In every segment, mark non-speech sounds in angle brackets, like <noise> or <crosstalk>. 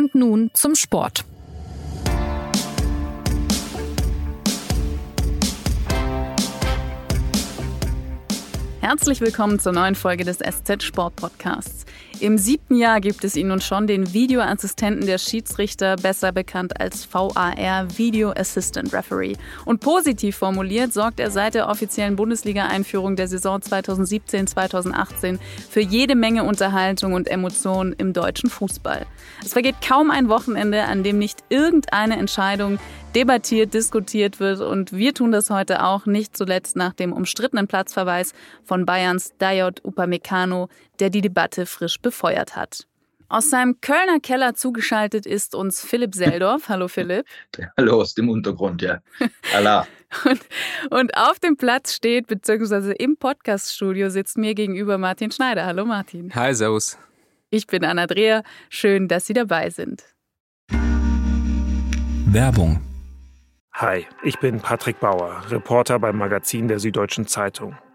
Und nun zum Sport. Herzlich willkommen zur neuen Folge des SZ Sport Podcasts. Im siebten Jahr gibt es ihn nun schon, den Videoassistenten der Schiedsrichter, besser bekannt als VAR, Video Assistant Referee. Und positiv formuliert sorgt er seit der offiziellen Bundesliga-Einführung der Saison 2017-2018 für jede Menge Unterhaltung und Emotionen im deutschen Fußball. Es vergeht kaum ein Wochenende, an dem nicht irgendeine Entscheidung debattiert, diskutiert wird. Und wir tun das heute auch, nicht zuletzt nach dem umstrittenen Platzverweis von Bayerns Dayot Upamecano, der die Debatte frisch befeuert hat. Aus seinem Kölner Keller zugeschaltet ist uns Philipp Seldorf. Hallo Philipp. <laughs> Hallo aus dem Untergrund, ja. Allah. <laughs> und, und auf dem Platz steht, beziehungsweise im Podcaststudio sitzt mir gegenüber Martin Schneider. Hallo Martin. Hi, Servus. Ich bin Anna Dreher. Schön, dass Sie dabei sind. Werbung Hi, ich bin Patrick Bauer, Reporter beim Magazin der Süddeutschen Zeitung.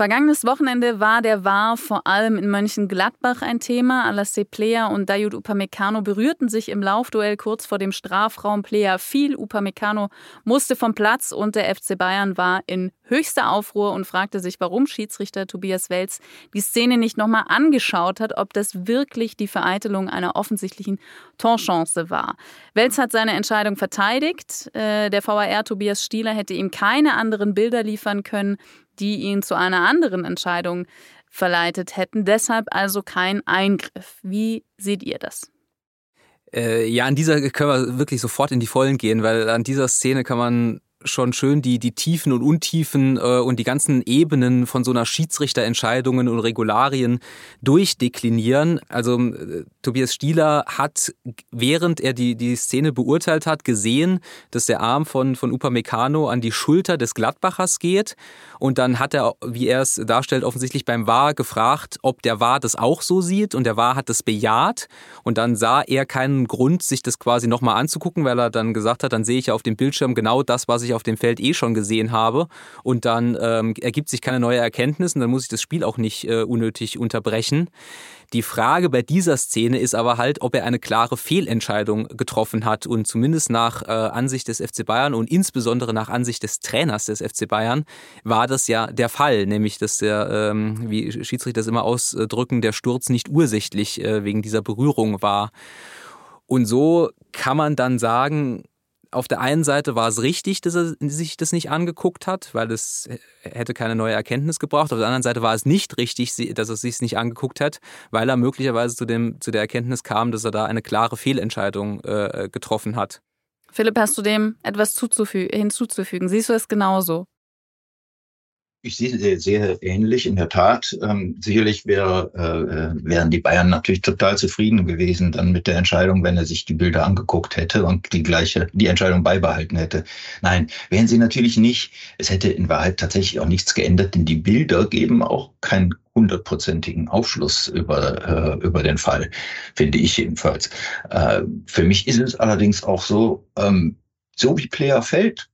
Vergangenes Wochenende war der War vor allem in Mönchengladbach ein Thema. Alassé Plea und Dayud Upamecano berührten sich im Laufduell kurz vor dem Strafraum. Plea fiel, Upamecano musste vom Platz und der FC Bayern war in höchster Aufruhr und fragte sich, warum Schiedsrichter Tobias Welz die Szene nicht nochmal angeschaut hat, ob das wirklich die Vereitelung einer offensichtlichen Torchance war. Welz hat seine Entscheidung verteidigt. Äh, der VAR Tobias Stieler hätte ihm keine anderen Bilder liefern können die ihn zu einer anderen Entscheidung verleitet hätten. Deshalb also kein Eingriff. Wie seht ihr das? Äh, ja, an dieser können wir wirklich sofort in die Vollen gehen, weil an dieser Szene kann man schon schön die, die Tiefen und Untiefen äh, und die ganzen Ebenen von so einer Schiedsrichterentscheidungen und Regularien durchdeklinieren. Also äh, Tobias Stieler hat, während er die, die Szene beurteilt hat, gesehen, dass der Arm von, von Upamecano an die Schulter des Gladbachers geht. Und dann hat er, wie er es darstellt, offensichtlich beim VAR gefragt, ob der VAR das auch so sieht. Und der VAR hat das bejaht. Und dann sah er keinen Grund, sich das quasi nochmal anzugucken, weil er dann gesagt hat, dann sehe ich ja auf dem Bildschirm genau das, was ich ich auf dem Feld eh schon gesehen habe. Und dann ähm, ergibt sich keine neue Erkenntnis und dann muss ich das Spiel auch nicht äh, unnötig unterbrechen. Die Frage bei dieser Szene ist aber halt, ob er eine klare Fehlentscheidung getroffen hat. Und zumindest nach äh, Ansicht des FC Bayern und insbesondere nach Ansicht des Trainers des FC Bayern war das ja der Fall. Nämlich, dass der, ähm, wie Schiedsrichter das immer ausdrücken, der Sturz nicht ursächlich äh, wegen dieser Berührung war. Und so kann man dann sagen, auf der einen Seite war es richtig, dass er sich das nicht angeguckt hat, weil es hätte keine neue Erkenntnis gebraucht. Auf der anderen Seite war es nicht richtig, dass er sich nicht angeguckt hat, weil er möglicherweise zu, dem, zu der Erkenntnis kam, dass er da eine klare Fehlentscheidung äh, getroffen hat. Philipp, hast du dem etwas hinzuzufügen? Siehst du es genauso? Ich sehe äh, sehr ähnlich, in der Tat. Ähm, sicherlich wäre, äh, wären die Bayern natürlich total zufrieden gewesen dann mit der Entscheidung, wenn er sich die Bilder angeguckt hätte und die gleiche, die Entscheidung beibehalten hätte. Nein, wären sie natürlich nicht. Es hätte in Wahrheit tatsächlich auch nichts geändert, denn die Bilder geben auch keinen hundertprozentigen Aufschluss über, äh, über den Fall, finde ich jedenfalls. Äh, für mich ist es allerdings auch so, ähm, so wie Player fällt,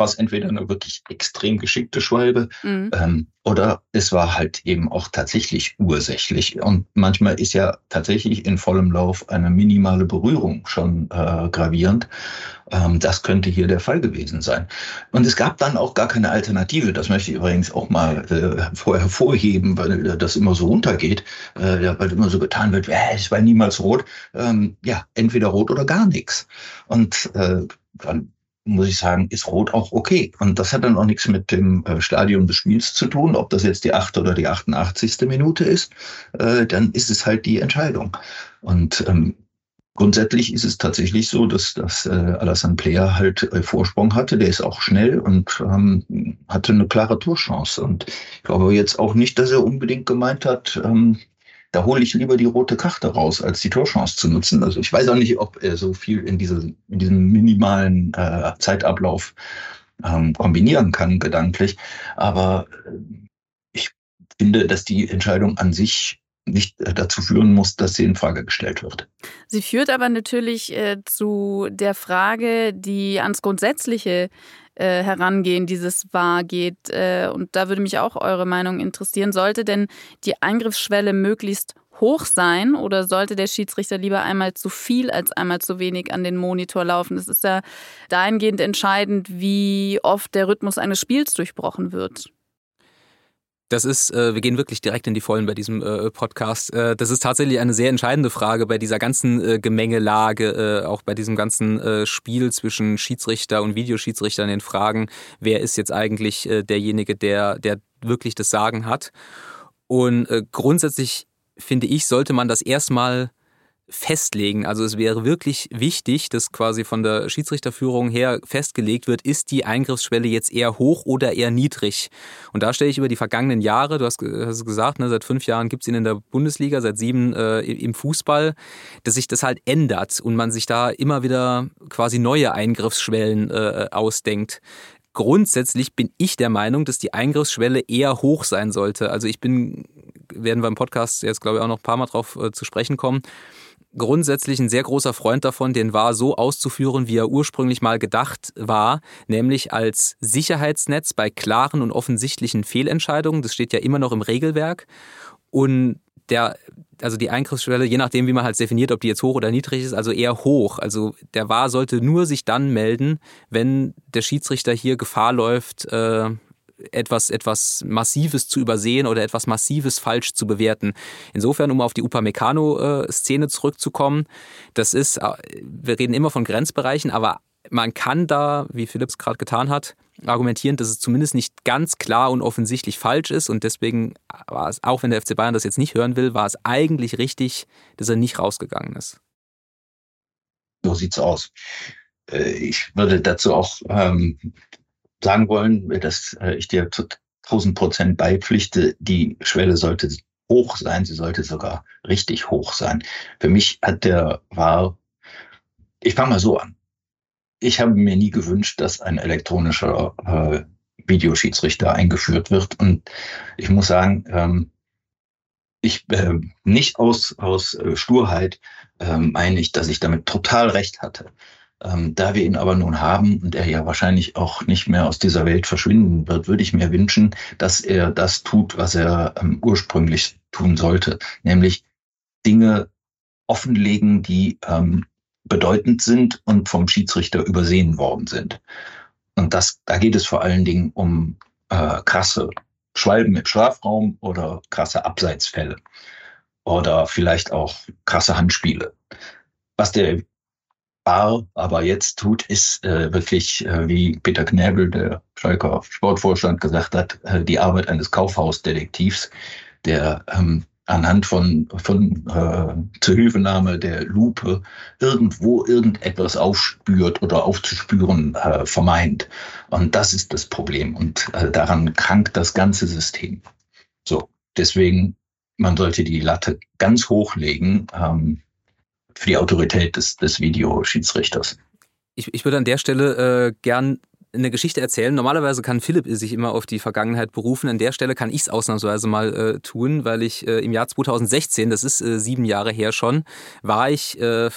war es entweder eine wirklich extrem geschickte Schwalbe mhm. ähm, oder es war halt eben auch tatsächlich ursächlich. Und manchmal ist ja tatsächlich in vollem Lauf eine minimale Berührung schon äh, gravierend. Ähm, das könnte hier der Fall gewesen sein. Und es gab dann auch gar keine Alternative. Das möchte ich übrigens auch mal äh, vorher hervorheben, weil das immer so untergeht, äh, weil immer so getan wird, äh, es war niemals rot. Ähm, ja, entweder rot oder gar nichts. Und äh, dann muss ich sagen, ist Rot auch okay. Und das hat dann auch nichts mit dem äh, Stadium des Spiels zu tun, ob das jetzt die 8. oder die 88. Minute ist, äh, dann ist es halt die Entscheidung. Und ähm, grundsätzlich ist es tatsächlich so, dass, dass äh, Alassane Player halt äh, Vorsprung hatte. Der ist auch schnell und ähm, hatte eine klare Torchance. Und ich glaube jetzt auch nicht, dass er unbedingt gemeint hat, ähm, da hole ich lieber die rote Karte raus, als die Torchance zu nutzen. Also ich weiß auch nicht, ob er so viel in, diese, in diesem minimalen äh, Zeitablauf ähm, kombinieren kann, gedanklich. Aber äh, ich finde, dass die Entscheidung an sich nicht äh, dazu führen muss, dass sie in Frage gestellt wird. Sie führt aber natürlich äh, zu der Frage, die ans Grundsätzliche äh, Herangehen dieses War geht. Äh, und da würde mich auch eure Meinung interessieren. Sollte denn die Eingriffsschwelle möglichst hoch sein oder sollte der Schiedsrichter lieber einmal zu viel als einmal zu wenig an den Monitor laufen? Das ist ja dahingehend entscheidend, wie oft der Rhythmus eines Spiels durchbrochen wird. Das ist, äh, wir gehen wirklich direkt in die Vollen bei diesem äh, Podcast. Äh, das ist tatsächlich eine sehr entscheidende Frage bei dieser ganzen äh, Gemengelage, äh, auch bei diesem ganzen äh, Spiel zwischen Schiedsrichter und Videoschiedsrichter in den Fragen, wer ist jetzt eigentlich äh, derjenige, der, der wirklich das Sagen hat. Und äh, grundsätzlich finde ich, sollte man das erstmal festlegen. Also es wäre wirklich wichtig, dass quasi von der Schiedsrichterführung her festgelegt wird, ist die Eingriffsschwelle jetzt eher hoch oder eher niedrig. Und da stelle ich über die vergangenen Jahre, du hast, hast gesagt, ne, seit fünf Jahren gibt es ihn in der Bundesliga, seit sieben äh, im Fußball, dass sich das halt ändert und man sich da immer wieder quasi neue Eingriffsschwellen äh, ausdenkt. Grundsätzlich bin ich der Meinung, dass die Eingriffsschwelle eher hoch sein sollte. Also ich bin, werden wir im Podcast jetzt glaube ich auch noch ein paar Mal drauf äh, zu sprechen kommen, grundsätzlich ein sehr großer Freund davon, den war so auszuführen, wie er ursprünglich mal gedacht war, nämlich als Sicherheitsnetz bei klaren und offensichtlichen Fehlentscheidungen. Das steht ja immer noch im Regelwerk. Und der, also die Eingriffsschwelle, je nachdem, wie man halt definiert, ob die jetzt hoch oder niedrig ist, also eher hoch. Also der War sollte nur sich dann melden, wenn der Schiedsrichter hier Gefahr läuft, äh, etwas, etwas Massives zu übersehen oder etwas Massives falsch zu bewerten. Insofern, um auf die Upamecano-Szene zurückzukommen, das ist, äh, wir reden immer von Grenzbereichen, aber man kann da, wie Philips gerade getan hat, argumentieren, dass es zumindest nicht ganz klar und offensichtlich falsch ist. Und deswegen war es, auch wenn der FC Bayern das jetzt nicht hören will, war es eigentlich richtig, dass er nicht rausgegangen ist. So sieht's aus. Äh, ich würde dazu auch ähm, sagen wollen, dass äh, ich dir zu 1000 Prozent beipflichte. Die Schwelle sollte hoch sein, sie sollte sogar richtig hoch sein. Für mich hat der war, ich fange mal so an. Ich habe mir nie gewünscht, dass ein elektronischer äh, Videoschiedsrichter eingeführt wird. Und ich muss sagen, ähm, ich äh, nicht aus, aus äh, Sturheit äh, meine ich, dass ich damit total recht hatte. Ähm, da wir ihn aber nun haben und er ja wahrscheinlich auch nicht mehr aus dieser Welt verschwinden wird, würde ich mir wünschen, dass er das tut, was er ähm, ursprünglich tun sollte, nämlich Dinge offenlegen, die ähm, bedeutend sind und vom Schiedsrichter übersehen worden sind. Und das, da geht es vor allen Dingen um äh, krasse Schwalben im Strafraum oder krasse Abseitsfälle oder vielleicht auch krasse Handspiele. Was der Bar aber jetzt tut, ist äh, wirklich, äh, wie Peter Knäbel, der Schalker Sportvorstand, gesagt hat, äh, die Arbeit eines Kaufhausdetektivs, der ähm, anhand von, von äh, Zuhilfenahme der Lupe irgendwo irgendetwas aufspürt oder aufzuspüren äh, vermeint. Und das ist das Problem. Und äh, daran krankt das ganze System. So, deswegen, man sollte die Latte ganz hoch legen. Ähm, für die Autorität des, des Videoschiedsrichters. Ich, ich würde an der Stelle äh, gern eine Geschichte erzählen. Normalerweise kann Philipp sich immer auf die Vergangenheit berufen. An der Stelle kann ich es ausnahmsweise mal äh, tun, weil ich äh, im Jahr 2016, das ist äh, sieben Jahre her schon, war ich äh,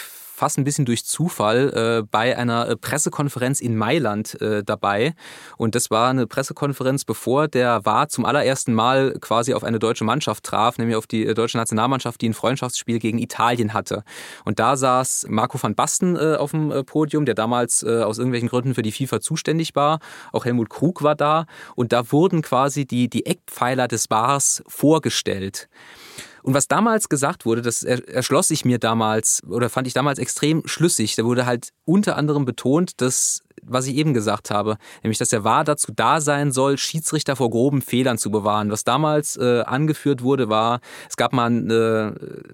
fast ein bisschen durch Zufall äh, bei einer äh, Pressekonferenz in Mailand äh, dabei. Und das war eine Pressekonferenz, bevor der war zum allerersten Mal quasi auf eine deutsche Mannschaft traf, nämlich auf die äh, deutsche Nationalmannschaft, die ein Freundschaftsspiel gegen Italien hatte. Und da saß Marco van Basten äh, auf dem äh, Podium, der damals aus irgendwelchen Gründen für die FIFA zuständig war. Auch Helmut Krug war da. Und da wurden quasi die, die Eckpfeiler des Bars vorgestellt. Und was damals gesagt wurde, das erschloss sich mir damals oder fand ich damals extrem schlüssig. Da wurde halt unter anderem betont, dass was ich eben gesagt habe, nämlich dass der VAR dazu da sein soll, Schiedsrichter vor groben Fehlern zu bewahren. Was damals äh, angeführt wurde, war, es gab mal ein, äh,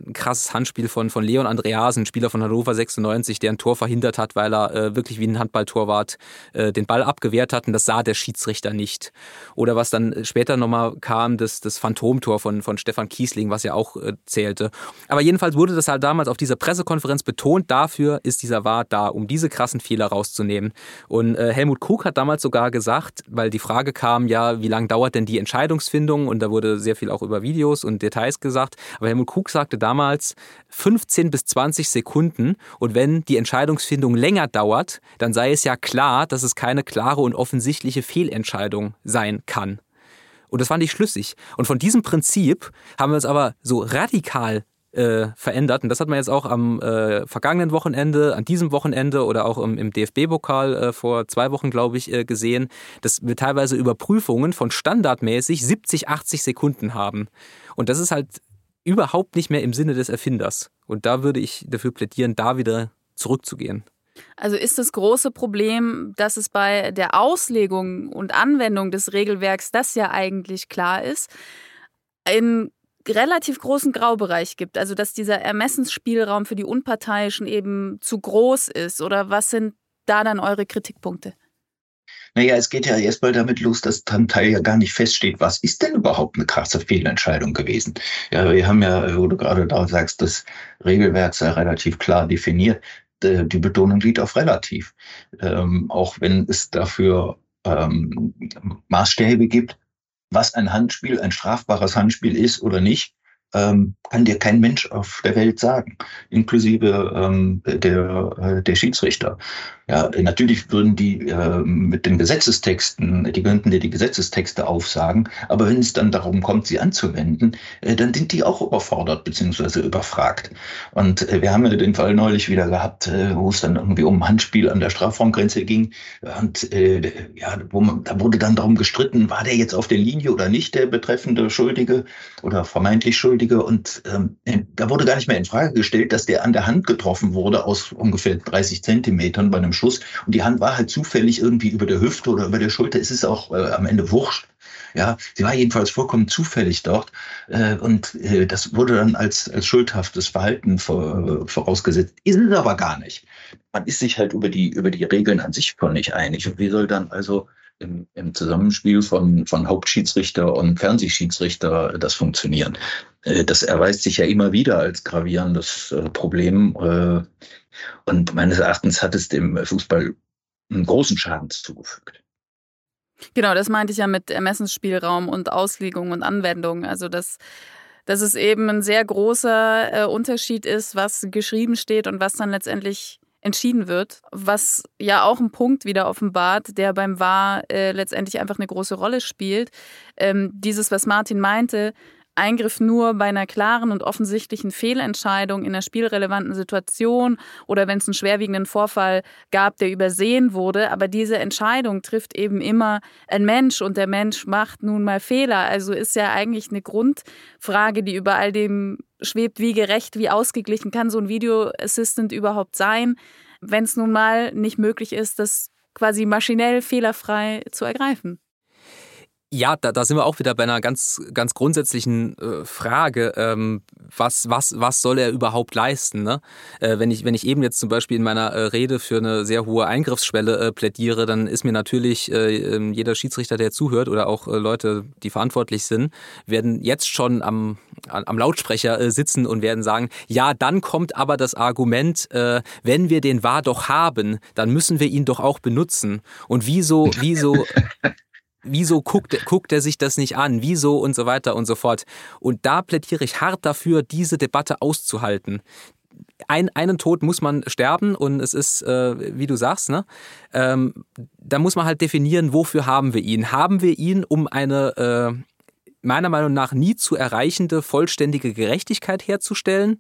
ein krasses Handspiel von, von Leon Andreasen, Spieler von Hannover 96, der ein Tor verhindert hat, weil er äh, wirklich wie ein Handballtorwart äh, den Ball abgewehrt hat und das sah der Schiedsrichter nicht. Oder was dann später nochmal kam, das, das Phantomtor von, von Stefan Kiesling, was ja auch äh, zählte. Aber jedenfalls wurde das halt damals auf dieser Pressekonferenz betont, dafür ist dieser VAR da, um diese krassen Fehler rauszunehmen. Und äh, Helmut Krug hat damals sogar gesagt, weil die Frage kam, ja, wie lange dauert denn die Entscheidungsfindung? Und da wurde sehr viel auch über Videos und Details gesagt. Aber Helmut Krug sagte damals 15 bis 20 Sekunden. Und wenn die Entscheidungsfindung länger dauert, dann sei es ja klar, dass es keine klare und offensichtliche Fehlentscheidung sein kann. Und das fand ich schlüssig. Und von diesem Prinzip haben wir uns aber so radikal äh, verändert. Und das hat man jetzt auch am äh, vergangenen Wochenende, an diesem Wochenende oder auch im, im DFB-Pokal äh, vor zwei Wochen, glaube ich, äh, gesehen, dass wir teilweise Überprüfungen von standardmäßig 70, 80 Sekunden haben. Und das ist halt überhaupt nicht mehr im Sinne des Erfinders. Und da würde ich dafür plädieren, da wieder zurückzugehen. Also ist das große Problem, dass es bei der Auslegung und Anwendung des Regelwerks, das ja eigentlich klar ist, einen relativ großen Graubereich gibt. Also dass dieser Ermessensspielraum für die Unparteiischen eben zu groß ist. Oder was sind da dann eure Kritikpunkte? Naja, es geht ja erstmal damit los, dass zum Teil ja gar nicht feststeht, was ist denn überhaupt eine krasse Fehlentscheidung gewesen. Ja, wir haben ja, wo du gerade da sagst, das Regelwerk sei relativ klar definiert. Äh, die Betonung liegt auf relativ. Ähm, auch wenn es dafür ähm, Maßstäbe gibt, was ein Handspiel, ein strafbares Handspiel ist oder nicht, ähm, kann dir kein Mensch auf der Welt sagen, inklusive ähm, der, äh, der Schiedsrichter. Ja, natürlich würden die äh, mit den Gesetzestexten, die könnten dir die Gesetzestexte aufsagen, aber wenn es dann darum kommt, sie anzuwenden, äh, dann sind die auch überfordert beziehungsweise überfragt. Und äh, wir haben ja den Fall neulich wieder gehabt, äh, wo es dann irgendwie um Handspiel an der Strafraumgrenze ging. Und äh, ja, man, da wurde dann darum gestritten, war der jetzt auf der Linie oder nicht, der betreffende Schuldige oder vermeintlich Schuldige. Und ähm, da wurde gar nicht mehr in Frage gestellt, dass der an der Hand getroffen wurde aus ungefähr 30 Zentimetern bei einem Schuss. Und die Hand war halt zufällig irgendwie über der Hüfte oder über der Schulter. Es ist auch äh, am Ende wurscht. Ja, sie war jedenfalls vollkommen zufällig dort. Äh, und äh, das wurde dann als, als schuldhaftes Verhalten vor, vorausgesetzt. Ist es aber gar nicht. Man ist sich halt über die, über die Regeln an sich von nicht einig. Und wie soll dann also im, im Zusammenspiel von, von Hauptschiedsrichter und Fernsehschiedsrichter das funktionieren? Äh, das erweist sich ja immer wieder als gravierendes äh, Problem. Und meines Erachtens hat es dem Fußball einen großen Schaden zugefügt. Genau, das meinte ich ja mit Ermessensspielraum und Auslegung und Anwendung. Also dass, dass es eben ein sehr großer äh, Unterschied ist, was geschrieben steht und was dann letztendlich entschieden wird. Was ja auch ein Punkt wieder offenbart, der beim War äh, letztendlich einfach eine große Rolle spielt. Ähm, dieses, was Martin meinte, Eingriff nur bei einer klaren und offensichtlichen Fehlentscheidung in einer spielrelevanten Situation oder wenn es einen schwerwiegenden Vorfall gab, der übersehen wurde. Aber diese Entscheidung trifft eben immer ein Mensch und der Mensch macht nun mal Fehler. Also ist ja eigentlich eine Grundfrage, die über all dem schwebt, wie gerecht, wie ausgeglichen kann so ein Video Assistant überhaupt sein, wenn es nun mal nicht möglich ist, das quasi maschinell fehlerfrei zu ergreifen. Ja, da, da sind wir auch wieder bei einer ganz, ganz grundsätzlichen äh, Frage. Ähm, was, was, was soll er überhaupt leisten? Ne? Äh, wenn, ich, wenn ich eben jetzt zum Beispiel in meiner äh, Rede für eine sehr hohe Eingriffsschwelle äh, plädiere, dann ist mir natürlich äh, ähm, jeder Schiedsrichter, der zuhört oder auch äh, Leute, die verantwortlich sind, werden jetzt schon am, am Lautsprecher sitzen und werden sagen, ja, dann kommt aber das Argument, äh, wenn wir den wahr doch haben, dann müssen wir ihn doch auch benutzen. Und wieso, wieso <laughs> wieso guckt, guckt er sich das nicht an, wieso und so weiter und so fort. Und da plädiere ich hart dafür, diese Debatte auszuhalten. Ein, einen Tod muss man sterben und es ist, äh, wie du sagst, ne? Ähm, da muss man halt definieren, wofür haben wir ihn. Haben wir ihn, um eine äh, meiner Meinung nach nie zu erreichende vollständige Gerechtigkeit herzustellen?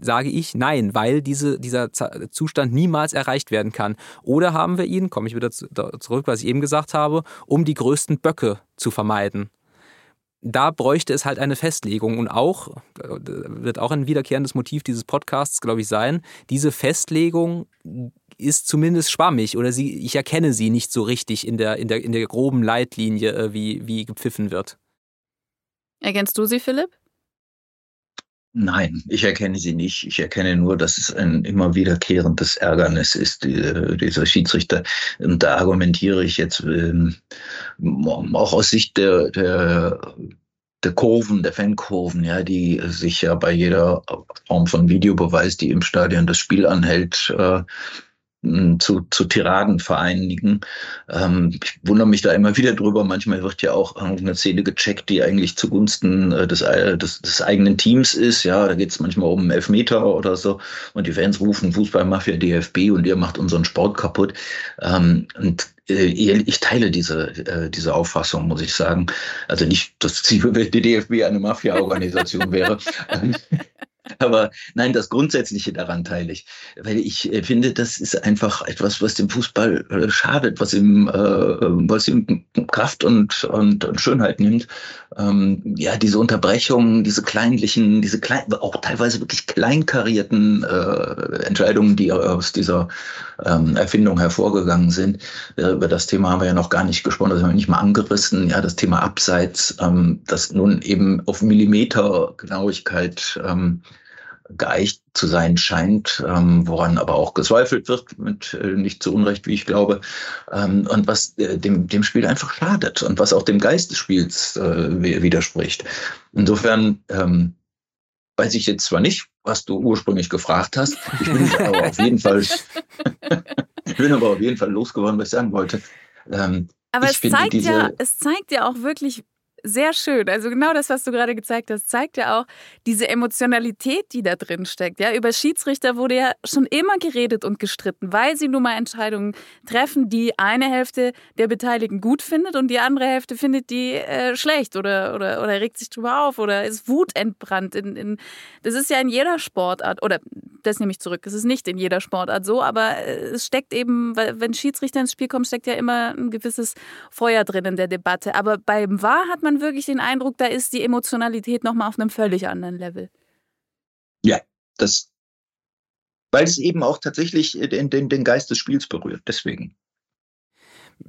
Sage ich nein, weil diese, dieser Zustand niemals erreicht werden kann. Oder haben wir ihn, komme ich wieder zurück, was ich eben gesagt habe, um die größten Böcke zu vermeiden. Da bräuchte es halt eine Festlegung und auch, wird auch ein wiederkehrendes Motiv dieses Podcasts, glaube ich, sein, diese Festlegung ist zumindest schwammig oder sie, ich erkenne sie nicht so richtig in der, in der, in der groben Leitlinie, äh, wie, wie gepfiffen wird. Erkennst du sie, Philipp? Nein, ich erkenne sie nicht. Ich erkenne nur, dass es ein immer wiederkehrendes Ärgernis ist, die, dieser Schiedsrichter. Und da argumentiere ich jetzt ähm, auch aus Sicht der, der, der Kurven, der Fankurven, ja, die sich ja bei jeder Form von Videobeweis, die im Stadion das Spiel anhält, äh, zu, zu Tiraden vereinigen. Ähm, ich wundere mich da immer wieder drüber. Manchmal wird ja auch eine Szene gecheckt, die eigentlich zugunsten äh, des, äh, des, des eigenen Teams ist. Ja, da geht es manchmal um Elfmeter oder so. Und die Fans rufen Fußballmafia DFB und ihr macht unseren Sport kaputt. Ähm, und äh, ich teile diese, äh, diese Auffassung, muss ich sagen. Also nicht, dass die DFB eine Mafia-Organisation wäre. <laughs> <laughs> Aber nein, das Grundsätzliche daran teile ich, weil ich äh, finde, das ist einfach etwas, was dem Fußball äh, schadet, was ihm, äh, was ihm Kraft und, und, und Schönheit nimmt. Ähm, ja, diese Unterbrechungen, diese kleinlichen, diese klein, auch teilweise wirklich kleinkarierten äh, Entscheidungen, die aus dieser ähm, Erfindung hervorgegangen sind. Äh, über das Thema haben wir ja noch gar nicht gesprochen, das haben wir nicht mal angerissen. Ja, das Thema Abseits, ähm, das nun eben auf Millimeter Genauigkeit ähm, geeicht zu sein scheint, ähm, woran aber auch gezweifelt wird, mit äh, nicht zu Unrecht, wie ich glaube, ähm, und was äh, dem, dem Spiel einfach schadet und was auch dem Geist des Spiels äh, widerspricht. Insofern ähm, weiß ich jetzt zwar nicht, was du ursprünglich gefragt hast, ich bin <laughs> aber auf jeden Fall, ich bin aber auf jeden Fall losgeworden, was ich sagen wollte. Ähm, aber es zeigt, ja, es zeigt ja auch wirklich, sehr schön. Also genau das, was du gerade gezeigt hast, zeigt ja auch diese Emotionalität, die da drin steckt. Ja, über Schiedsrichter wurde ja schon immer geredet und gestritten, weil sie nun mal Entscheidungen treffen, die eine Hälfte der Beteiligten gut findet und die andere Hälfte findet die äh, schlecht oder, oder, oder regt sich drüber auf oder ist wutentbrannt. In, in, das ist ja in jeder Sportart oder das nehme ich zurück. Es ist nicht in jeder Sportart so, aber äh, es steckt eben, wenn Schiedsrichter ins Spiel kommen, steckt ja immer ein gewisses Feuer drin in der Debatte. Aber beim Wahr hat man wirklich den Eindruck, da ist die Emotionalität nochmal auf einem völlig anderen Level. Ja, das, weil es eben auch tatsächlich den, den, den Geist des Spiels berührt. Deswegen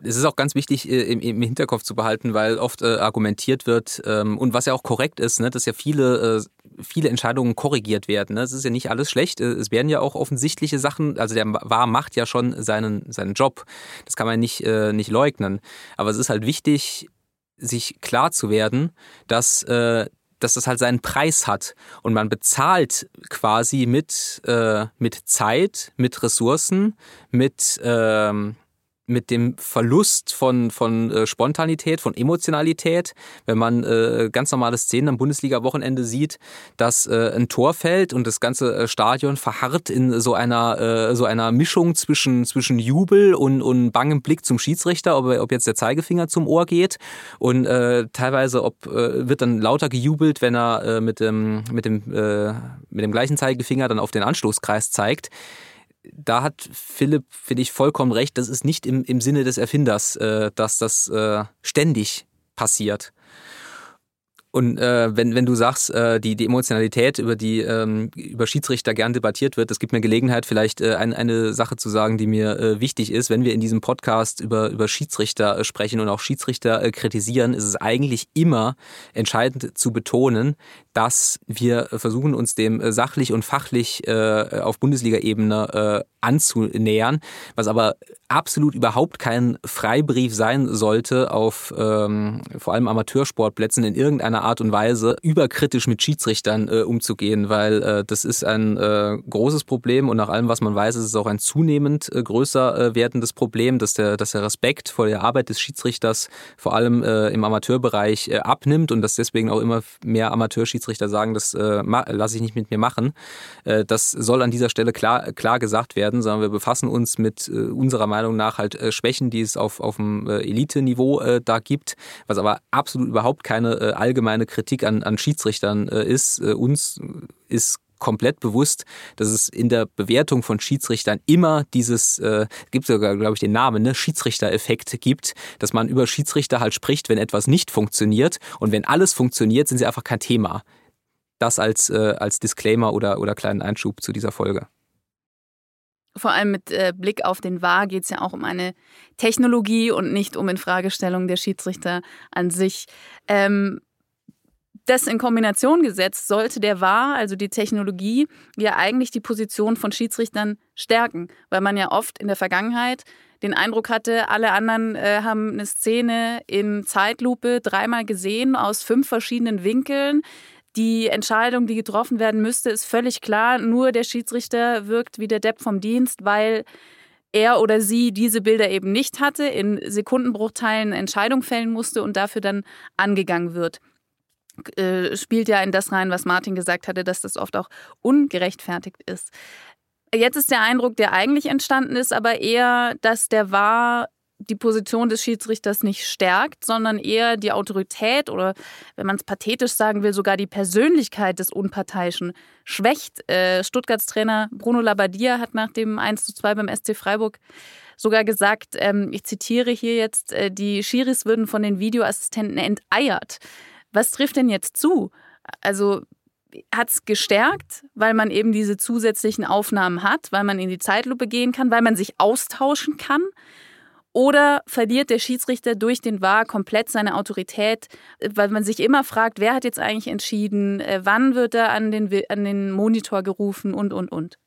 es ist auch ganz wichtig äh, im, Hinterkopf zu behalten, weil oft äh, argumentiert wird ähm, und was ja auch korrekt ist, ne, dass ja viele, äh, viele Entscheidungen korrigiert werden. Ne? Es ist ja nicht alles schlecht. Es werden ja auch offensichtliche Sachen, also der War macht ja schon seinen, seinen Job. Das kann man nicht, nicht leugnen. Aber es ist halt wichtig, sich klar zu werden, dass, dass das halt seinen Preis hat. Und man bezahlt quasi mit, mit Zeit, mit Ressourcen, mit, ähm, mit dem Verlust von, von äh, Spontanität, von Emotionalität, wenn man äh, ganz normale Szenen am Bundesliga-Wochenende sieht, dass äh, ein Tor fällt und das ganze äh, Stadion verharrt in so einer, äh, so einer Mischung zwischen, zwischen Jubel und, und bangem Blick zum Schiedsrichter, ob, ob jetzt der Zeigefinger zum Ohr geht und äh, teilweise ob, äh, wird dann lauter gejubelt, wenn er äh, mit, dem, mit, dem, äh, mit dem gleichen Zeigefinger dann auf den Anstoßkreis zeigt da hat Philipp, finde ich, vollkommen recht. Das ist nicht im, im Sinne des Erfinders, äh, dass das äh, ständig passiert. Und äh, wenn, wenn du sagst, äh, die, die Emotionalität, über die ähm, über Schiedsrichter gern debattiert wird, das gibt mir Gelegenheit, vielleicht äh, ein, eine Sache zu sagen, die mir äh, wichtig ist. Wenn wir in diesem Podcast über, über Schiedsrichter äh, sprechen und auch Schiedsrichter äh, kritisieren, ist es eigentlich immer entscheidend zu betonen, dass wir versuchen, uns dem äh, sachlich und fachlich äh, auf Bundesliga-Ebene äh, anzunähern, was aber absolut überhaupt kein Freibrief sein sollte, auf ähm, vor allem Amateursportplätzen in irgendeiner Art und Weise überkritisch mit Schiedsrichtern äh, umzugehen, weil äh, das ist ein äh, großes Problem und nach allem, was man weiß, ist es auch ein zunehmend äh, größer äh, werdendes Problem, dass der, dass der Respekt vor der Arbeit des Schiedsrichters vor allem äh, im Amateurbereich abnimmt und dass deswegen auch immer mehr Amateurschiedsrichter sagen, das lasse ich nicht mit mir machen. Das soll an dieser Stelle klar, klar gesagt werden, sondern wir befassen uns mit unserer Meinung nach halt äh, Schwächen, die es auf, auf dem äh, Elite-Niveau äh, da gibt, was aber absolut überhaupt keine äh, allgemeine Kritik an, an Schiedsrichtern äh, ist. Äh, uns ist komplett bewusst, dass es in der Bewertung von Schiedsrichtern immer dieses, äh, gibt sogar, glaube ich, den Namen, ne, Schiedsrichter-Effekt gibt, dass man über Schiedsrichter halt spricht, wenn etwas nicht funktioniert und wenn alles funktioniert, sind sie einfach kein Thema. Das als, äh, als Disclaimer oder, oder kleinen Einschub zu dieser Folge. Vor allem mit äh, Blick auf den VAR geht es ja auch um eine Technologie und nicht um Infragestellung der Schiedsrichter an sich. Ähm, das in Kombination gesetzt sollte der VAR, also die Technologie, ja eigentlich die Position von Schiedsrichtern stärken, weil man ja oft in der Vergangenheit den Eindruck hatte, alle anderen äh, haben eine Szene in Zeitlupe dreimal gesehen aus fünf verschiedenen Winkeln. Die Entscheidung, die getroffen werden müsste, ist völlig klar. Nur der Schiedsrichter wirkt wie der Depp vom Dienst, weil er oder sie diese Bilder eben nicht hatte, in Sekundenbruchteilen Entscheidung fällen musste und dafür dann angegangen wird. Äh, spielt ja in das rein, was Martin gesagt hatte, dass das oft auch ungerechtfertigt ist. Jetzt ist der Eindruck, der eigentlich entstanden ist, aber eher, dass der war die Position des Schiedsrichters nicht stärkt, sondern eher die Autorität oder, wenn man es pathetisch sagen will, sogar die Persönlichkeit des Unparteiischen schwächt. Äh, Stuttgarts Trainer Bruno Labbadia hat nach dem 1 zu 2 beim SC Freiburg sogar gesagt, ähm, ich zitiere hier jetzt, äh, die Schiris würden von den Videoassistenten enteiert. Was trifft denn jetzt zu? Also hat es gestärkt, weil man eben diese zusätzlichen Aufnahmen hat, weil man in die Zeitlupe gehen kann, weil man sich austauschen kann? Oder verliert der Schiedsrichter durch den VAR komplett seine Autorität, weil man sich immer fragt, wer hat jetzt eigentlich entschieden, äh, wann wird er an den, an den Monitor gerufen und, und, und?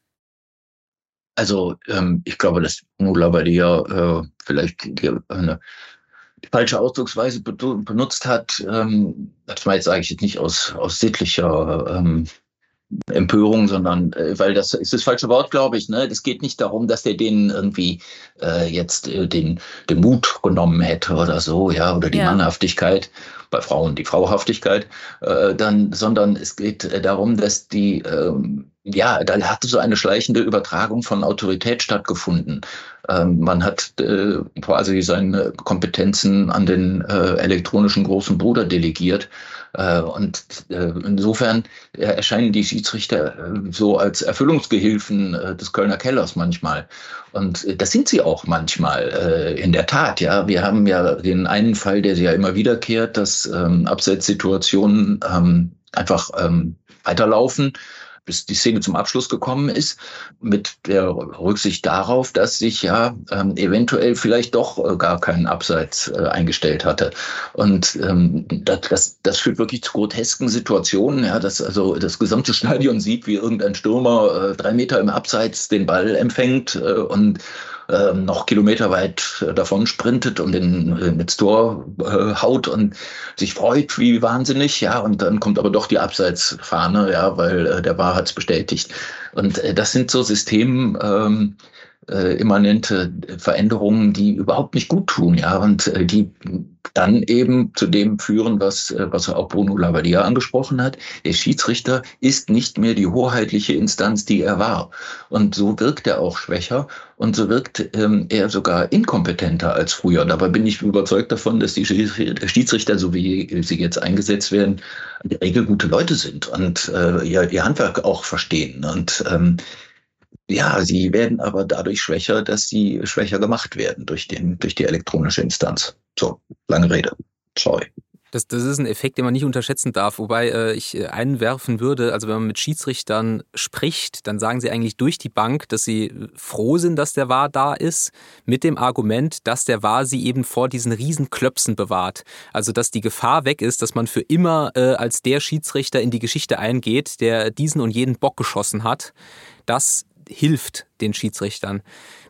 Also ähm, ich glaube, dass Nula bei dir äh, vielleicht die, eine die falsche Ausdrucksweise benutzt hat, ähm, das war jetzt eigentlich nicht aus, aus sittlicher ähm, Empörung, sondern äh, weil das ist das falsche Wort, glaube ich. Ne? Es geht nicht darum, dass der denen irgendwie äh, jetzt äh, den, den Mut genommen hätte oder so, ja, oder die ja. Mannhaftigkeit bei Frauen die Frauhaftigkeit, äh, dann, sondern es geht äh, darum, dass die ähm, ja, da hatte so eine schleichende Übertragung von Autorität stattgefunden. Ähm, man hat äh, quasi seine Kompetenzen an den äh, elektronischen großen Bruder delegiert. Äh, und äh, insofern äh, erscheinen die Schiedsrichter so als Erfüllungsgehilfen des Kölner Kellers manchmal. Und das sind sie auch manchmal, in der Tat. Ja, wir haben ja den einen Fall, der ja immer wiederkehrt, dass ähm, Abseitssituationen ähm, einfach ähm, weiterlaufen bis die Szene zum Abschluss gekommen ist, mit der Rücksicht darauf, dass sich ja ähm, eventuell vielleicht doch äh, gar keinen Abseits äh, eingestellt hatte. Und ähm, das, das, das führt wirklich zu grotesken Situationen, ja, dass also das gesamte Stadion sieht, wie irgendein Stürmer äh, drei Meter im Abseits den Ball empfängt äh, und äh, noch kilometerweit äh, davon sprintet und in, in ins Tor äh, haut und sich freut wie wahnsinnig, ja, und dann kommt aber doch die Abseitsfahne, ja, weil äh, der War hat's bestätigt. Und äh, das sind so System, ähm, äh, immanente Veränderungen, die überhaupt nicht gut tun, ja, und äh, die dann eben zu dem führen, was, äh, was auch Bruno Labbadia angesprochen hat. Der Schiedsrichter ist nicht mehr die hoheitliche Instanz, die er war. Und so wirkt er auch schwächer und so wirkt ähm, er sogar inkompetenter als früher. Dabei bin ich überzeugt davon, dass die Schiedsrichter, so wie sie jetzt eingesetzt werden, in der Regel gute Leute sind und äh, ihr, ihr Handwerk auch verstehen. Und ähm, ja, sie werden aber dadurch schwächer, dass sie schwächer gemacht werden durch, den, durch die elektronische Instanz. So, lange Rede. Sorry. Das, das ist ein Effekt, den man nicht unterschätzen darf. Wobei äh, ich äh, einwerfen würde, also wenn man mit Schiedsrichtern spricht, dann sagen sie eigentlich durch die Bank, dass sie froh sind, dass der War da ist, mit dem Argument, dass der War sie eben vor diesen Riesenklöpsen bewahrt. Also dass die Gefahr weg ist, dass man für immer äh, als der Schiedsrichter in die Geschichte eingeht, der diesen und jeden Bock geschossen hat. Das hilft den Schiedsrichtern.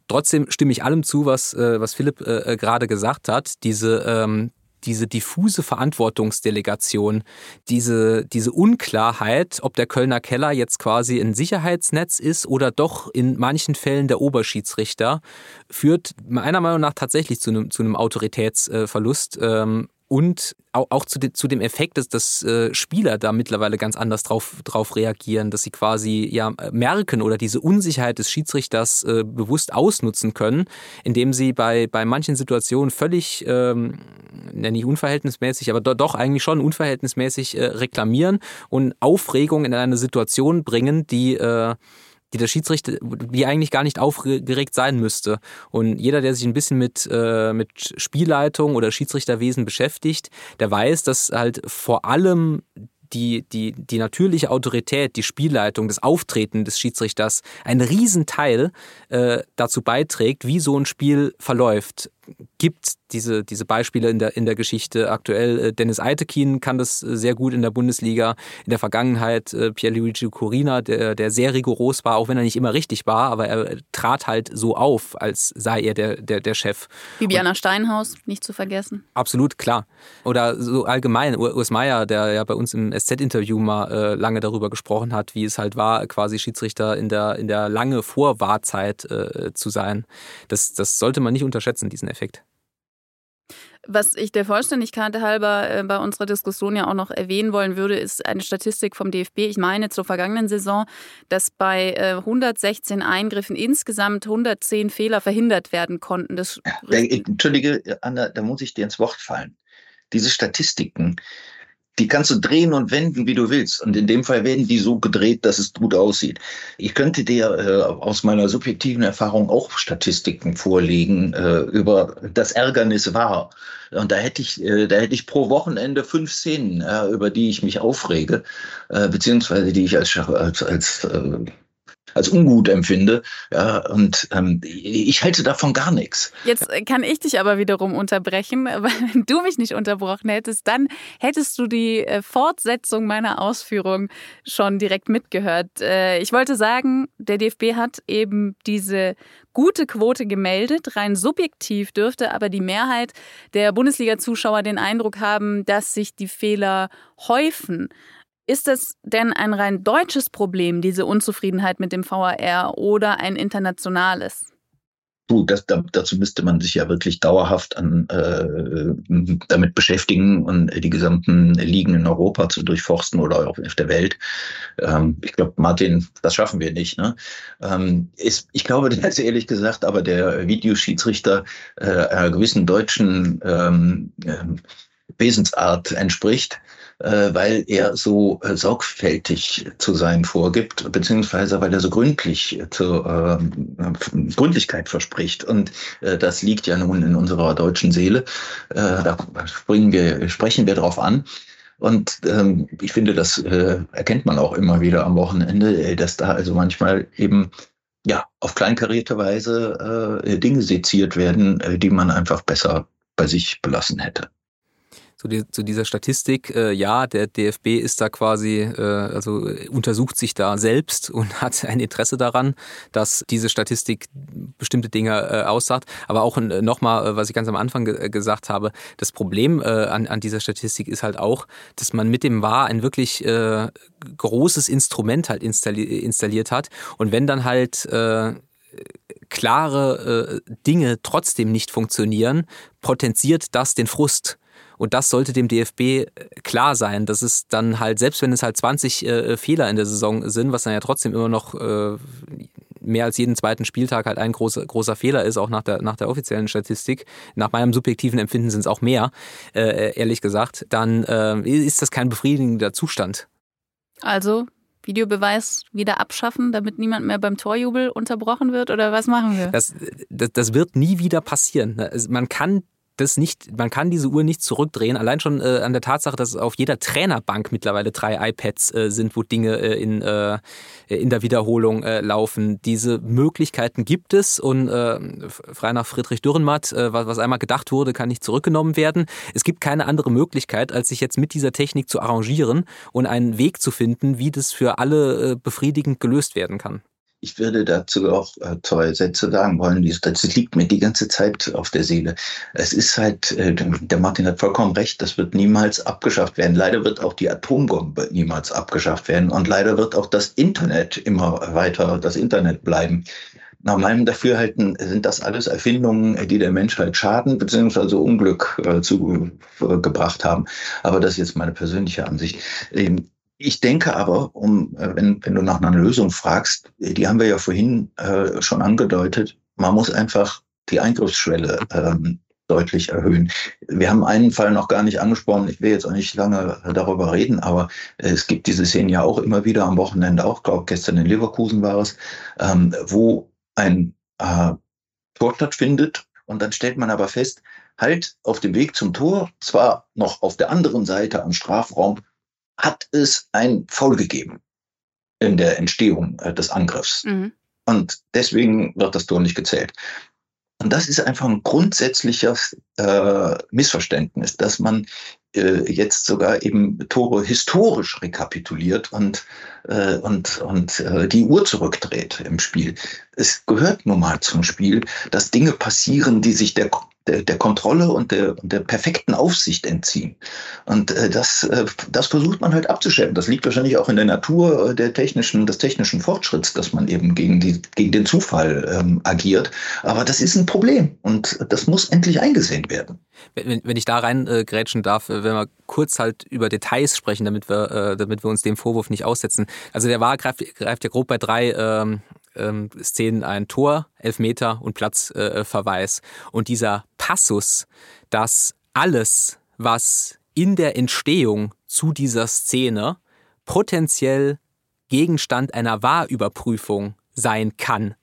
Trotzdem stimme ich allem zu, was, äh, was Philipp äh, äh, gerade gesagt hat. Diese, ähm, diese diffuse Verantwortungsdelegation, diese, diese Unklarheit, ob der Kölner Keller jetzt quasi ein Sicherheitsnetz ist oder doch in manchen Fällen der Oberschiedsrichter, führt meiner Meinung nach tatsächlich zu einem, zu einem Autoritätsverlust. Ähm, und auch zu, dem Effekt, dass, dass äh, Spieler da mittlerweile ganz anders drauf, drauf reagieren, dass sie quasi ja merken oder diese Unsicherheit des Schiedsrichters äh, bewusst ausnutzen können, indem sie bei, bei manchen Situationen völlig, ähm, nicht unverhältnismäßig, aber doch eigentlich schon unverhältnismäßig äh, reklamieren und Aufregung in eine Situation bringen, die äh, die der Schiedsrichter, die eigentlich gar nicht aufgeregt sein müsste. Und jeder, der sich ein bisschen mit, äh, mit Spielleitung oder Schiedsrichterwesen beschäftigt, der weiß, dass halt vor allem die, die, die natürliche Autorität, die Spielleitung, das Auftreten des Schiedsrichters einen Riesenteil äh, dazu beiträgt, wie so ein Spiel verläuft gibt diese, diese Beispiele in der, in der Geschichte. Aktuell äh, Dennis Eitekin kann das äh, sehr gut in der Bundesliga. In der Vergangenheit äh, Pierluigi Corina, der, der sehr rigoros war, auch wenn er nicht immer richtig war, aber er trat halt so auf, als sei er der, der, der Chef. Bibiana Steinhaus, nicht zu vergessen. Absolut, klar. Oder so allgemein, Urs Meier, der ja bei uns im SZ-Interview mal äh, lange darüber gesprochen hat, wie es halt war, quasi Schiedsrichter in der, in der lange Vorwahrzeit äh, zu sein. Das, das sollte man nicht unterschätzen, diesen Effekt. Effekt. Was ich der Vollständigkeit halber äh, bei unserer Diskussion ja auch noch erwähnen wollen würde, ist eine Statistik vom DFB. Ich meine zur vergangenen Saison, dass bei 116 äh, Eingriffen insgesamt 110 Fehler verhindert werden konnten. Das Entschuldige, Anna, da muss ich dir ins Wort fallen. Diese Statistiken, die kannst du drehen und wenden, wie du willst. Und in dem Fall werden die so gedreht, dass es gut aussieht. Ich könnte dir äh, aus meiner subjektiven Erfahrung auch Statistiken vorlegen äh, über das Ärgernis war. Und da hätte ich, äh, da hätte ich pro Wochenende fünf Szenen, äh, über die ich mich aufrege, äh, beziehungsweise die ich als, als, als äh, als ungut empfinde. Ja, und ähm, ich halte davon gar nichts. Jetzt kann ich dich aber wiederum unterbrechen, <laughs> weil wenn du mich nicht unterbrochen hättest, dann hättest du die äh, Fortsetzung meiner Ausführung schon direkt mitgehört. Äh, ich wollte sagen, der DFB hat eben diese gute Quote gemeldet. Rein subjektiv dürfte aber die Mehrheit der Bundesliga-Zuschauer den Eindruck haben, dass sich die Fehler häufen. Ist es denn ein rein deutsches Problem, diese Unzufriedenheit mit dem VAR, oder ein internationales? Du, das, dazu müsste man sich ja wirklich dauerhaft an, äh, damit beschäftigen und die gesamten Ligen in Europa zu durchforsten oder auch auf der Welt. Ähm, ich glaube, Martin, das schaffen wir nicht. Ne? Ähm, ist, ich glaube, <laughs> dass ehrlich gesagt, aber der Videoschiedsrichter äh, einer gewissen deutschen ähm, äh, Wesensart entspricht äh, weil er so äh, sorgfältig zu sein vorgibt, beziehungsweise weil er so gründlich zu äh, Gründlichkeit verspricht. Und äh, das liegt ja nun in unserer deutschen Seele. Äh, da springen wir, sprechen wir drauf an. Und ähm, ich finde, das äh, erkennt man auch immer wieder am Wochenende, dass da also manchmal eben ja auf kleinkarierte Weise äh, Dinge seziert werden, äh, die man einfach besser bei sich belassen hätte zu, die, zu dieser Statistik, äh, ja, der DFB ist da quasi, äh, also untersucht sich da selbst <laughs> und hat ein Interesse daran, dass diese Statistik bestimmte Dinge äh, aussagt. Aber auch äh, nochmal, äh, was ich ganz am Anfang ge äh, gesagt habe, das Problem äh, an, an dieser Statistik ist halt auch, dass man mit dem WAR ein wirklich äh, großes Instrument halt installi installiert hat. Und wenn dann halt äh, klare äh, Dinge trotzdem nicht funktionieren, potenziert das den Frust. Und das sollte dem DFB äh, klar sein, dass es dann halt, selbst wenn es halt 20 äh, Fehler in der Saison sind, was dann ja trotzdem immer noch äh, mehr als jeden zweiten Spieltag halt ein großer, großer Fehler ist, auch nach der, nach der offiziellen Statistik. Nach meinem subjektiven Empfinden sind es auch mehr, äh, ehrlich gesagt. Dann äh, ist das kein befriedigender Zustand. Also Videobeweis wieder abschaffen, damit niemand mehr beim Torjubel unterbrochen wird? Oder was machen wir? Das, das, das wird nie wieder passieren. Man kann das nicht, man kann diese Uhr nicht zurückdrehen. Allein schon äh, an der Tatsache, dass auf jeder Trainerbank mittlerweile drei iPads äh, sind, wo Dinge äh, in, äh, in der Wiederholung äh, laufen. Diese Möglichkeiten gibt es und äh, frei nach Friedrich Dürrenmatt, äh, was, was einmal gedacht wurde, kann nicht zurückgenommen werden. Es gibt keine andere Möglichkeit, als sich jetzt mit dieser Technik zu arrangieren und einen Weg zu finden, wie das für alle äh, befriedigend gelöst werden kann. Ich würde dazu auch äh, zwei Sätze sagen wollen. Das liegt mir die ganze Zeit auf der Seele. Es ist halt, äh, der Martin hat vollkommen recht, das wird niemals abgeschafft werden. Leider wird auch die Atombombe niemals abgeschafft werden. Und leider wird auch das Internet immer weiter das Internet bleiben. Nach meinem Dafürhalten sind das alles Erfindungen, die der Menschheit schaden bzw. Unglück äh, zugebracht haben. Aber das ist jetzt meine persönliche Ansicht. Ähm, ich denke aber, um, äh, wenn, wenn du nach einer Lösung fragst, die haben wir ja vorhin äh, schon angedeutet, man muss einfach die Eingriffsschwelle ähm, deutlich erhöhen. Wir haben einen Fall noch gar nicht angesprochen. Ich will jetzt auch nicht lange darüber reden, aber es gibt diese Szenen ja auch immer wieder am Wochenende, auch glaube gestern in Leverkusen war es, ähm, wo ein äh, Tor stattfindet und dann stellt man aber fest, halt auf dem Weg zum Tor, zwar noch auf der anderen Seite am Strafraum, hat es ein Foul gegeben in der Entstehung äh, des Angriffs. Mhm. Und deswegen wird das Tor nicht gezählt. Und das ist einfach ein grundsätzliches äh, Missverständnis, dass man äh, jetzt sogar eben Tore historisch rekapituliert und, äh, und, und äh, die Uhr zurückdreht im Spiel. Es gehört nun mal zum Spiel, dass Dinge passieren, die sich der der, der Kontrolle und der, der perfekten Aufsicht entziehen. Und äh, das, äh, das versucht man halt abzuschätzen. Das liegt wahrscheinlich auch in der Natur äh, der technischen, des technischen Fortschritts, dass man eben gegen, die, gegen den Zufall ähm, agiert. Aber das ist ein Problem und das muss endlich eingesehen werden. Wenn, wenn ich da rein äh, darf, äh, wenn wir kurz halt über Details sprechen, damit wir, äh, damit wir uns dem Vorwurf nicht aussetzen. Also der war greift, greift ja grob bei drei ähm, ähm, Szenen ein Tor, Elfmeter und Platzverweis. Äh, und dieser Passus, dass alles, was in der Entstehung zu dieser Szene potenziell Gegenstand einer Wahrüberprüfung sein kann,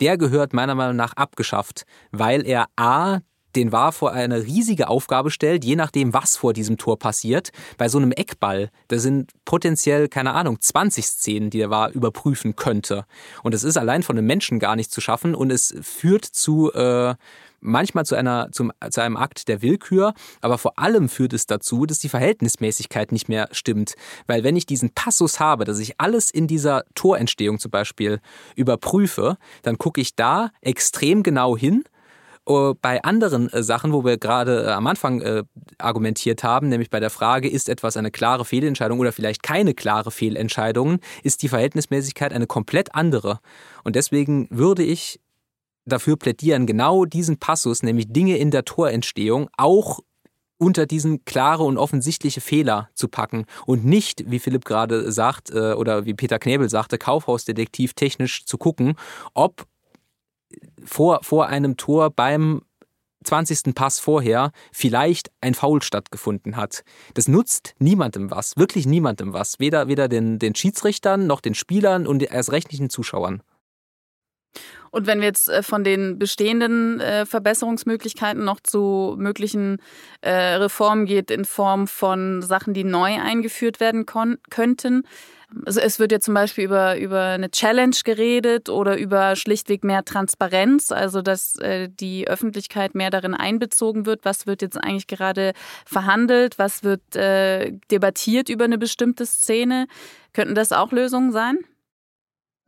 der gehört meiner Meinung nach abgeschafft, weil er a den VAR vor eine riesige Aufgabe stellt, je nachdem, was vor diesem Tor passiert. Bei so einem Eckball, da sind potenziell, keine Ahnung, 20 Szenen, die der VAR überprüfen könnte. Und es ist allein von einem Menschen gar nicht zu schaffen und es führt zu äh, manchmal zu, einer, zum, zu einem Akt der Willkür, aber vor allem führt es dazu, dass die Verhältnismäßigkeit nicht mehr stimmt. Weil wenn ich diesen Passus habe, dass ich alles in dieser Torentstehung zum Beispiel überprüfe, dann gucke ich da extrem genau hin äh, bei anderen äh, Sachen, wo wir gerade äh, am Anfang argumentiert haben, nämlich bei der Frage, ist etwas eine klare Fehlentscheidung oder vielleicht keine klare Fehlentscheidung, ist die Verhältnismäßigkeit eine komplett andere. Und deswegen würde ich dafür plädieren, genau diesen Passus, nämlich Dinge in der Torentstehung, auch unter diesen klare und offensichtliche Fehler zu packen und nicht, wie Philipp gerade sagt oder wie Peter Knebel sagte, Kaufhausdetektiv technisch zu gucken, ob vor, vor einem Tor beim 20. Pass vorher vielleicht ein Foul stattgefunden hat. Das nutzt niemandem was, wirklich niemandem was. Weder, weder den, den Schiedsrichtern noch den Spielern und erst recht nicht den Zuschauern. Und wenn wir jetzt äh, von den bestehenden äh, Verbesserungsmöglichkeiten noch zu möglichen äh, Reformen geht in Form von Sachen, die neu eingeführt werden könnten, also es wird ja zum Beispiel über, über eine Challenge geredet oder über schlichtweg mehr Transparenz, also dass äh, die Öffentlichkeit mehr darin einbezogen wird. Was wird jetzt eigentlich gerade verhandelt? Was wird äh, debattiert über eine bestimmte Szene? Könnten das auch Lösungen sein?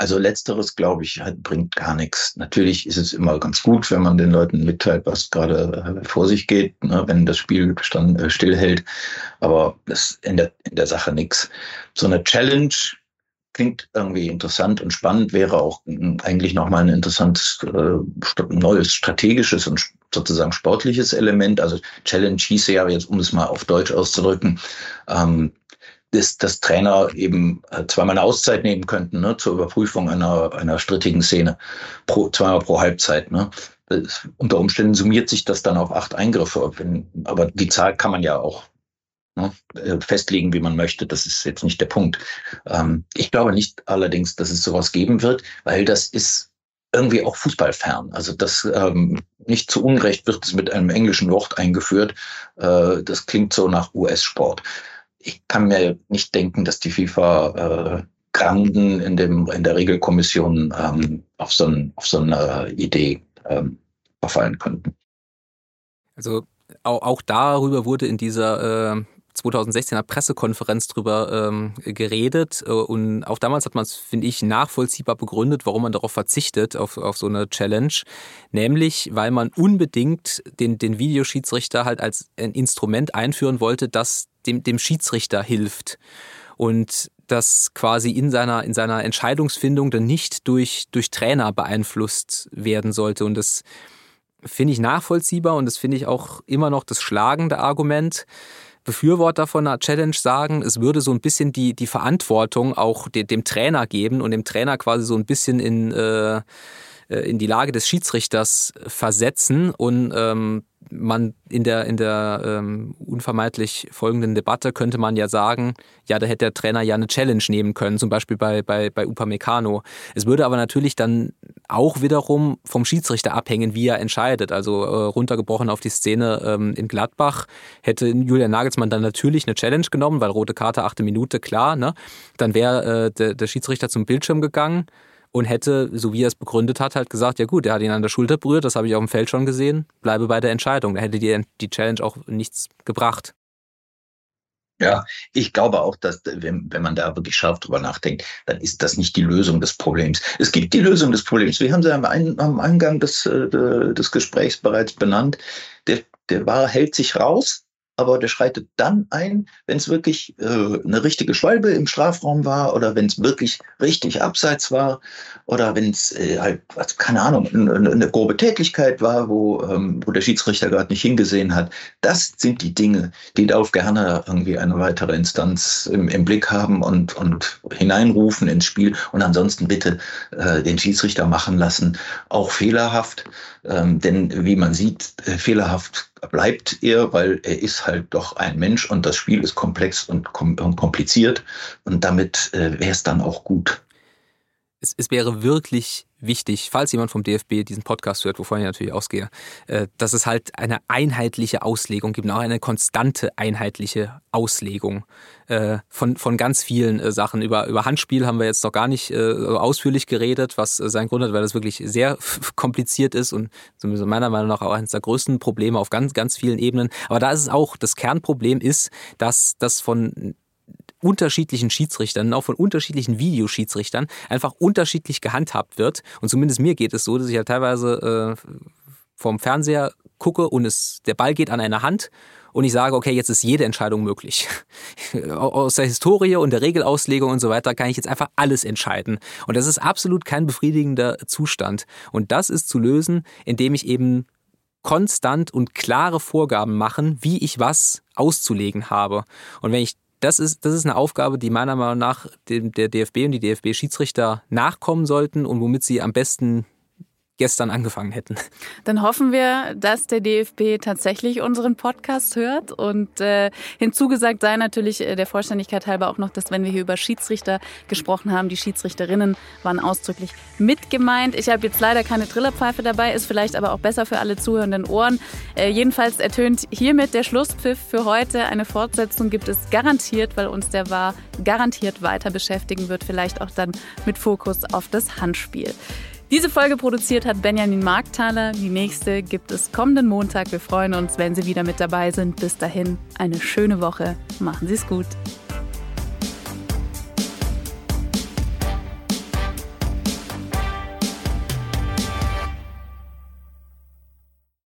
Also letzteres, glaube ich, bringt gar nichts. Natürlich ist es immer ganz gut, wenn man den Leuten mitteilt, was gerade äh, vor sich geht, ne, wenn das Spiel stand, äh, stillhält. Aber das in der, in der Sache nichts. So eine Challenge klingt irgendwie interessant und spannend, wäre auch eigentlich nochmal ein interessantes äh, neues strategisches und sozusagen sportliches Element. Also Challenge hieße ja jetzt, um es mal auf Deutsch auszudrücken, ähm, ist, dass Trainer eben äh, zweimal eine Auszeit nehmen könnten ne, zur Überprüfung einer, einer strittigen Szene, pro, zweimal pro Halbzeit. Ne. Das, unter Umständen summiert sich das dann auf acht Eingriffe. Wenn, aber die Zahl kann man ja auch ne, äh, festlegen, wie man möchte. Das ist jetzt nicht der Punkt. Ähm, ich glaube nicht allerdings, dass es sowas geben wird, weil das ist irgendwie auch fußballfern. Also das ähm, nicht zu Unrecht wird es mit einem englischen Wort eingeführt. Äh, das klingt so nach US-Sport ich kann mir nicht denken, dass die FIFA äh, Granden in, dem, in der Regelkommission ähm, auf, so ein, auf so eine Idee ähm, verfallen könnten. Also auch, auch darüber wurde in dieser äh, 2016er Pressekonferenz drüber ähm, geredet äh, und auch damals hat man es, finde ich, nachvollziehbar begründet, warum man darauf verzichtet, auf, auf so eine Challenge. Nämlich, weil man unbedingt den, den Videoschiedsrichter halt als ein Instrument einführen wollte, das dem, dem Schiedsrichter hilft. Und das quasi in seiner, in seiner Entscheidungsfindung dann nicht durch, durch Trainer beeinflusst werden sollte. Und das finde ich nachvollziehbar und das finde ich auch immer noch das schlagende Argument. Befürworter von einer Challenge sagen, es würde so ein bisschen die, die Verantwortung auch de, dem Trainer geben und dem Trainer quasi so ein bisschen in, äh, in die Lage des Schiedsrichters versetzen und ähm, man in der, in der ähm, unvermeidlich folgenden Debatte könnte man ja sagen, ja, da hätte der Trainer ja eine Challenge nehmen können, zum Beispiel bei, bei, bei Upamecano. Es würde aber natürlich dann auch wiederum vom Schiedsrichter abhängen, wie er entscheidet. Also äh, runtergebrochen auf die Szene ähm, in Gladbach hätte Julian Nagelsmann dann natürlich eine Challenge genommen, weil rote Karte, achte Minute, klar. Ne? Dann wäre äh, der, der Schiedsrichter zum Bildschirm gegangen und hätte, so wie er es begründet hat, halt gesagt, ja gut, er hat ihn an der Schulter berührt, das habe ich auf dem Feld schon gesehen, bleibe bei der Entscheidung. Da hätte die, die Challenge auch nichts gebracht. Ja, ich glaube auch, dass wenn, wenn man da wirklich scharf drüber nachdenkt, dann ist das nicht die Lösung des Problems. Es gibt die Lösung des Problems. Wir haben sie am, Eingang des, äh, des Gesprächs bereits benannt. Der, der War hält sich raus, aber der schreitet dann ein, wenn es wirklich äh, eine richtige Schwalbe im Strafraum war oder wenn es wirklich richtig abseits war oder wenn es äh, halt, also keine Ahnung, eine, grobe Tätigkeit war, wo, ähm, wo der Schiedsrichter gerade nicht hingesehen hat. Das sind die Dinge, die darf gerne irgendwie eine weitere Instanz im, im Blick haben und, und hineinrufen ins Spiel und ansonsten bitte äh, den Schiedsrichter machen lassen, auch fehlerhaft. Ähm, denn wie man sieht, äh, fehlerhaft bleibt er, weil er ist halt doch ein Mensch und das Spiel ist komplex und, kom und kompliziert und damit äh, wäre es dann auch gut. Es, es wäre wirklich wichtig, falls jemand vom DFB diesen Podcast hört, wovon ich natürlich ausgehe, äh, dass es halt eine einheitliche Auslegung gibt, auch eine konstante einheitliche Auslegung äh, von, von ganz vielen äh, Sachen. Über, über Handspiel haben wir jetzt noch gar nicht ausführlich geredet, was seinen Grund hat, weil das wirklich sehr <laughs> kompliziert ist und zumindest meiner Meinung nach auch eines der größten Probleme auf ganz, ganz vielen Ebenen. Aber da ist es auch, das Kernproblem ist, dass das von unterschiedlichen Schiedsrichtern, auch von unterschiedlichen Videoschiedsrichtern einfach unterschiedlich gehandhabt wird. Und zumindest mir geht es so, dass ich ja teilweise äh, vom Fernseher gucke und es, der Ball geht an eine Hand und ich sage, okay, jetzt ist jede Entscheidung möglich. <laughs> Aus der Historie und der Regelauslegung und so weiter kann ich jetzt einfach alles entscheiden. Und das ist absolut kein befriedigender Zustand. Und das ist zu lösen, indem ich eben konstant und klare Vorgaben machen, wie ich was auszulegen habe. Und wenn ich das ist, das ist eine Aufgabe, die meiner Meinung nach dem, der DFB und die DFB-Schiedsrichter nachkommen sollten und womit sie am besten gestern angefangen hätten. Dann hoffen wir, dass der DFB tatsächlich unseren Podcast hört. Und äh, hinzugesagt sei natürlich äh, der Vollständigkeit halber auch noch, dass wenn wir hier über Schiedsrichter gesprochen haben, die Schiedsrichterinnen waren ausdrücklich mit gemeint. Ich habe jetzt leider keine Trillerpfeife dabei, ist vielleicht aber auch besser für alle zuhörenden Ohren. Äh, jedenfalls ertönt hiermit der Schlusspfiff für heute. Eine Fortsetzung gibt es garantiert, weil uns der war garantiert weiter beschäftigen wird, vielleicht auch dann mit Fokus auf das Handspiel. Diese Folge produziert hat Benjamin Markthaler. Die nächste gibt es kommenden Montag. Wir freuen uns, wenn Sie wieder mit dabei sind. Bis dahin eine schöne Woche. Machen Sie es gut.